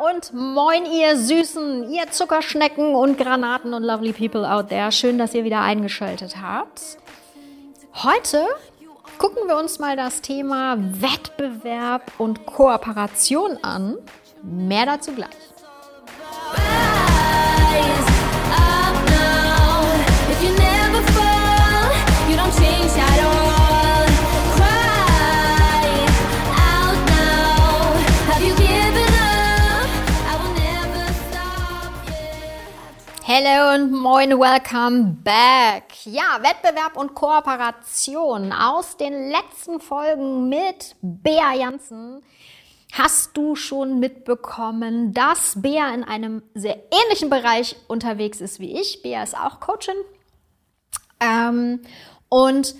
und moin ihr Süßen, ihr Zuckerschnecken und Granaten und lovely people out there. Schön, dass ihr wieder eingeschaltet habt. Heute gucken wir uns mal das Thema Wettbewerb und Kooperation an. Mehr dazu gleich. Hello und moin, welcome back. Ja, Wettbewerb und Kooperation aus den letzten Folgen mit Bea Janssen. Hast du schon mitbekommen, dass Bea in einem sehr ähnlichen Bereich unterwegs ist wie ich? Bea ist auch Coachin. Ähm, und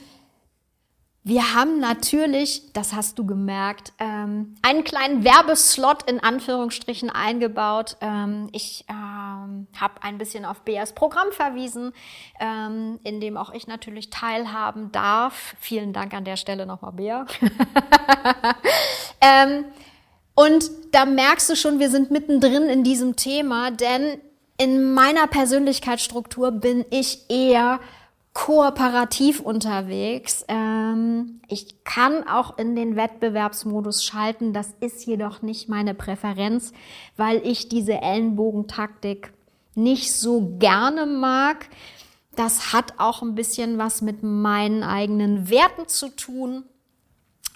wir haben natürlich, das hast du gemerkt, ähm, einen kleinen Werbeslot in Anführungsstrichen eingebaut. Ähm, ich ähm, habe ein bisschen auf Beas Programm verwiesen, ähm, in dem auch ich natürlich teilhaben darf. Vielen Dank an der Stelle nochmal, Bea. ähm, und da merkst du schon, wir sind mittendrin in diesem Thema, denn in meiner Persönlichkeitsstruktur bin ich eher kooperativ unterwegs. Ähm, ich kann auch in den Wettbewerbsmodus schalten. Das ist jedoch nicht meine Präferenz, weil ich diese Ellenbogentaktik nicht so gerne mag. Das hat auch ein bisschen was mit meinen eigenen Werten zu tun,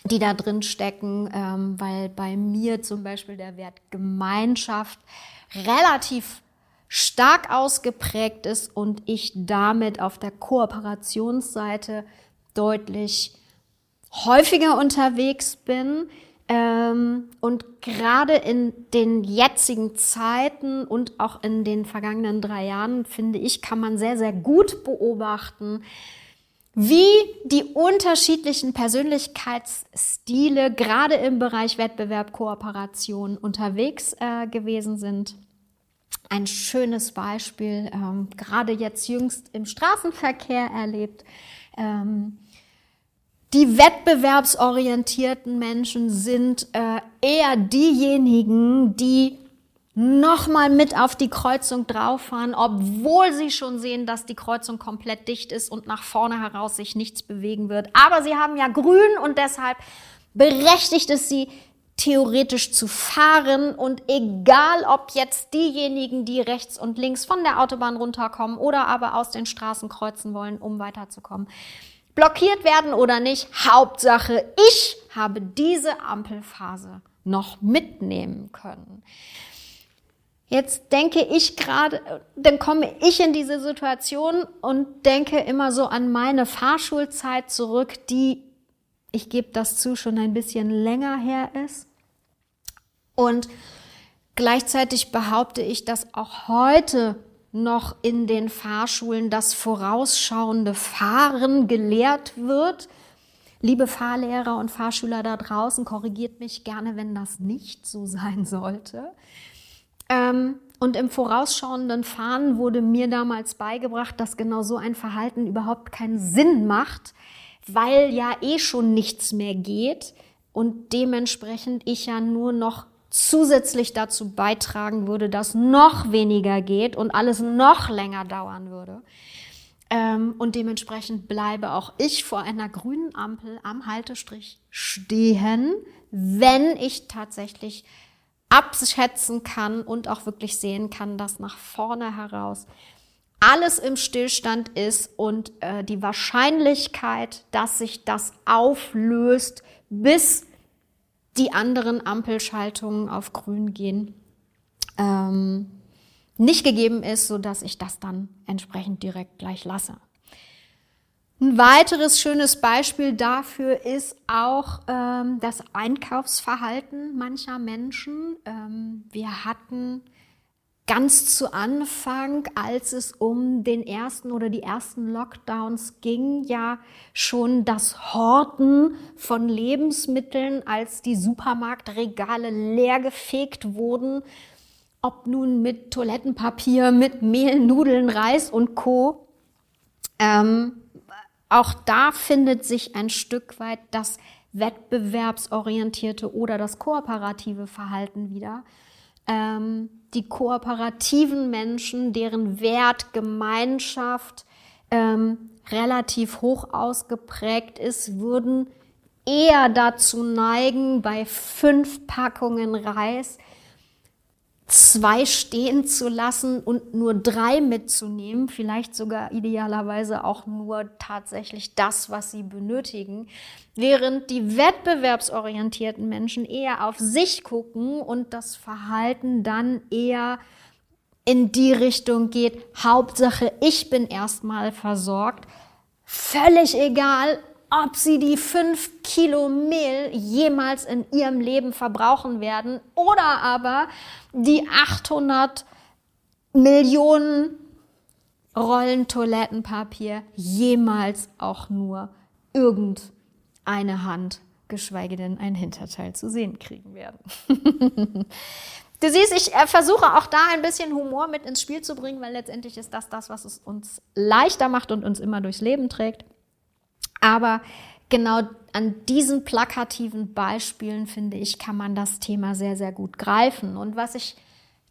die da drin stecken, ähm, weil bei mir zum Beispiel der Wert Gemeinschaft relativ stark ausgeprägt ist und ich damit auf der Kooperationsseite deutlich häufiger unterwegs bin. Ähm, und gerade in den jetzigen Zeiten und auch in den vergangenen drei Jahren, finde ich, kann man sehr, sehr gut beobachten, wie die unterschiedlichen Persönlichkeitsstile gerade im Bereich Wettbewerb, Kooperation unterwegs äh, gewesen sind ein schönes Beispiel, ähm, gerade jetzt jüngst im Straßenverkehr erlebt. Ähm, die wettbewerbsorientierten Menschen sind äh, eher diejenigen, die nochmal mit auf die Kreuzung drauffahren, obwohl sie schon sehen, dass die Kreuzung komplett dicht ist und nach vorne heraus sich nichts bewegen wird. Aber sie haben ja grün und deshalb berechtigt es sie, theoretisch zu fahren und egal ob jetzt diejenigen, die rechts und links von der Autobahn runterkommen oder aber aus den Straßen kreuzen wollen, um weiterzukommen, blockiert werden oder nicht, Hauptsache, ich habe diese Ampelphase noch mitnehmen können. Jetzt denke ich gerade, dann komme ich in diese Situation und denke immer so an meine Fahrschulzeit zurück, die, ich gebe das zu, schon ein bisschen länger her ist. Und gleichzeitig behaupte ich, dass auch heute noch in den Fahrschulen das vorausschauende Fahren gelehrt wird. Liebe Fahrlehrer und Fahrschüler da draußen, korrigiert mich gerne, wenn das nicht so sein sollte. Ähm, und im vorausschauenden Fahren wurde mir damals beigebracht, dass genau so ein Verhalten überhaupt keinen Sinn macht, weil ja eh schon nichts mehr geht und dementsprechend ich ja nur noch zusätzlich dazu beitragen würde, dass noch weniger geht und alles noch länger dauern würde. Ähm, und dementsprechend bleibe auch ich vor einer grünen Ampel am Haltestrich stehen, wenn ich tatsächlich abschätzen kann und auch wirklich sehen kann, dass nach vorne heraus alles im Stillstand ist und äh, die Wahrscheinlichkeit, dass sich das auflöst, bis die anderen Ampelschaltungen auf grün gehen, ähm, nicht gegeben ist, so dass ich das dann entsprechend direkt gleich lasse. Ein weiteres schönes Beispiel dafür ist auch ähm, das Einkaufsverhalten mancher Menschen. Ähm, wir hatten ganz zu Anfang, als es um den ersten oder die ersten Lockdowns ging, ja schon das Horten von Lebensmitteln, als die Supermarktregale leergefegt wurden, ob nun mit Toilettenpapier, mit Mehl, Nudeln, Reis und Co. Ähm, auch da findet sich ein Stück weit das wettbewerbsorientierte oder das kooperative Verhalten wieder ähm, die kooperativen Menschen, deren Wert Gemeinschaft ähm, relativ hoch ausgeprägt ist, würden eher dazu neigen, bei fünf Packungen Reis zwei stehen zu lassen und nur drei mitzunehmen, vielleicht sogar idealerweise auch nur tatsächlich das, was sie benötigen, während die wettbewerbsorientierten Menschen eher auf sich gucken und das Verhalten dann eher in die Richtung geht, Hauptsache, ich bin erstmal versorgt, völlig egal, ob sie die fünf Kilo Mehl jemals in ihrem Leben verbrauchen werden oder aber die 800 Millionen Rollen Toilettenpapier jemals auch nur irgendeine Hand, geschweige denn ein Hinterteil zu sehen kriegen werden. Du siehst, ich äh, versuche auch da ein bisschen Humor mit ins Spiel zu bringen, weil letztendlich ist das das, was es uns leichter macht und uns immer durchs Leben trägt. Aber genau an diesen plakativen Beispielen, finde ich, kann man das Thema sehr, sehr gut greifen. Und was ich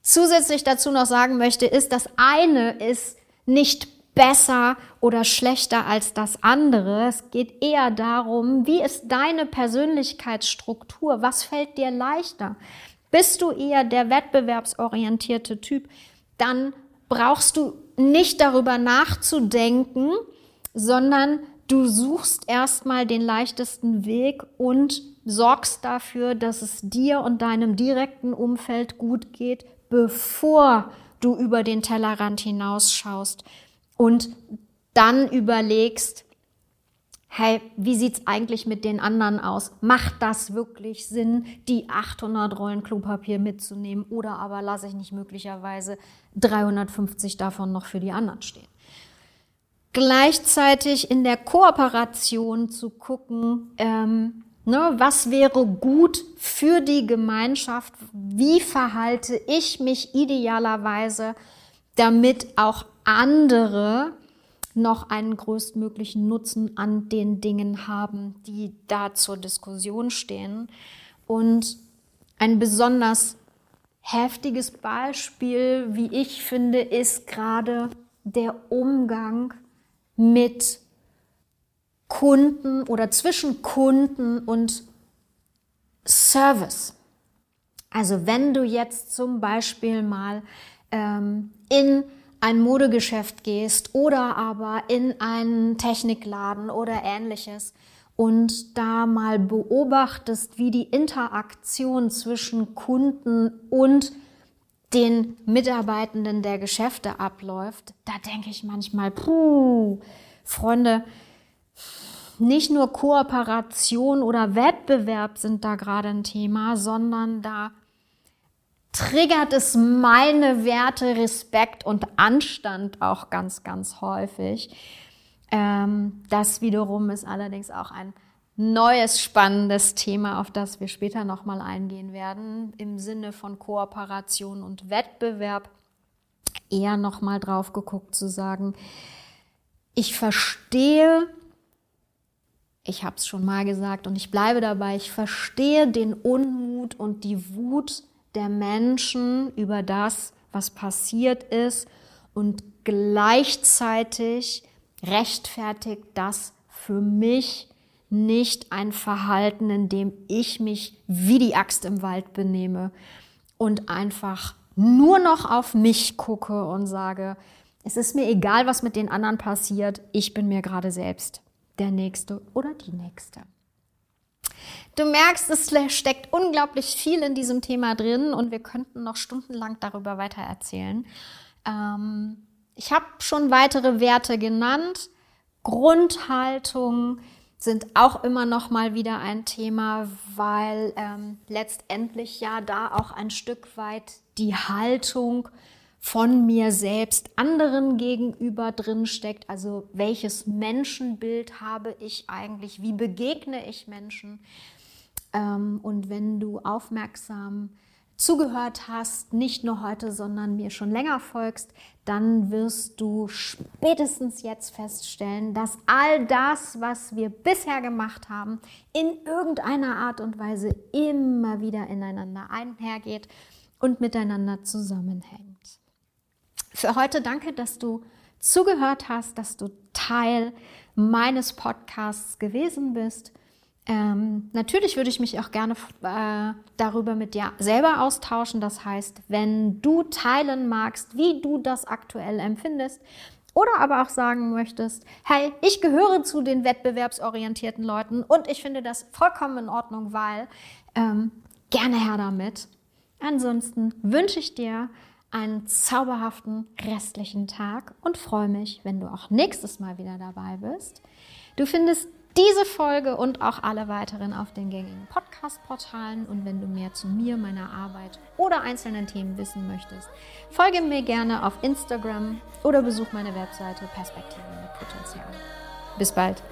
zusätzlich dazu noch sagen möchte, ist, das eine ist nicht besser oder schlechter als das andere. Es geht eher darum, wie ist deine Persönlichkeitsstruktur? Was fällt dir leichter? Bist du eher der wettbewerbsorientierte Typ? Dann brauchst du nicht darüber nachzudenken, sondern Du suchst erstmal den leichtesten Weg und sorgst dafür, dass es dir und deinem direkten Umfeld gut geht, bevor du über den Tellerrand hinausschaust und dann überlegst, hey, wie sieht's eigentlich mit den anderen aus? Macht das wirklich Sinn, die 800 Rollen Klopapier mitzunehmen oder aber lasse ich nicht möglicherweise 350 davon noch für die anderen stehen? Gleichzeitig in der Kooperation zu gucken, ähm, ne, was wäre gut für die Gemeinschaft, wie verhalte ich mich idealerweise, damit auch andere noch einen größtmöglichen Nutzen an den Dingen haben, die da zur Diskussion stehen. Und ein besonders heftiges Beispiel, wie ich finde, ist gerade der Umgang mit Kunden oder zwischen Kunden und Service. Also wenn du jetzt zum Beispiel mal ähm, in ein Modegeschäft gehst oder aber in einen Technikladen oder ähnliches und da mal beobachtest, wie die Interaktion zwischen Kunden und den Mitarbeitenden der Geschäfte abläuft, da denke ich manchmal, puh, Freunde, nicht nur Kooperation oder Wettbewerb sind da gerade ein Thema, sondern da triggert es meine Werte Respekt und Anstand auch ganz, ganz häufig. Ähm, das wiederum ist allerdings auch ein neues spannendes Thema, auf das wir später nochmal eingehen werden, im Sinne von Kooperation und Wettbewerb. Eher nochmal drauf geguckt zu sagen, ich verstehe, ich habe es schon mal gesagt und ich bleibe dabei, ich verstehe den Unmut und die Wut der Menschen über das, was passiert ist und gleichzeitig rechtfertigt das für mich nicht ein Verhalten, in dem ich mich wie die Axt im Wald benehme und einfach nur noch auf mich gucke und sage, es ist mir egal, was mit den anderen passiert, ich bin mir gerade selbst der Nächste oder die Nächste. Du merkst, es steckt unglaublich viel in diesem Thema drin und wir könnten noch stundenlang darüber weiter erzählen. Ähm, ich habe schon weitere Werte genannt. Grundhaltung, sind auch immer noch mal wieder ein Thema, weil ähm, letztendlich ja da auch ein Stück weit die Haltung von mir selbst anderen gegenüber drin steckt. Also welches Menschenbild habe ich eigentlich? Wie begegne ich Menschen? Ähm, und wenn du aufmerksam zugehört hast, nicht nur heute, sondern mir schon länger folgst, dann wirst du spätestens jetzt feststellen, dass all das, was wir bisher gemacht haben, in irgendeiner Art und Weise immer wieder ineinander einhergeht und miteinander zusammenhängt. Für heute danke, dass du zugehört hast, dass du Teil meines Podcasts gewesen bist. Ähm, natürlich würde ich mich auch gerne äh, darüber mit dir selber austauschen. Das heißt, wenn du teilen magst, wie du das aktuell empfindest, oder aber auch sagen möchtest, hey, ich gehöre zu den wettbewerbsorientierten Leuten und ich finde das vollkommen in Ordnung, weil ähm, gerne her damit. Ansonsten wünsche ich dir einen zauberhaften restlichen Tag und freue mich, wenn du auch nächstes Mal wieder dabei bist. Du findest diese Folge und auch alle weiteren auf den gängigen Podcast-Portalen. Und wenn du mehr zu mir, meiner Arbeit oder einzelnen Themen wissen möchtest, folge mir gerne auf Instagram oder besuch meine Webseite Perspektive mit Potenzial. Bis bald.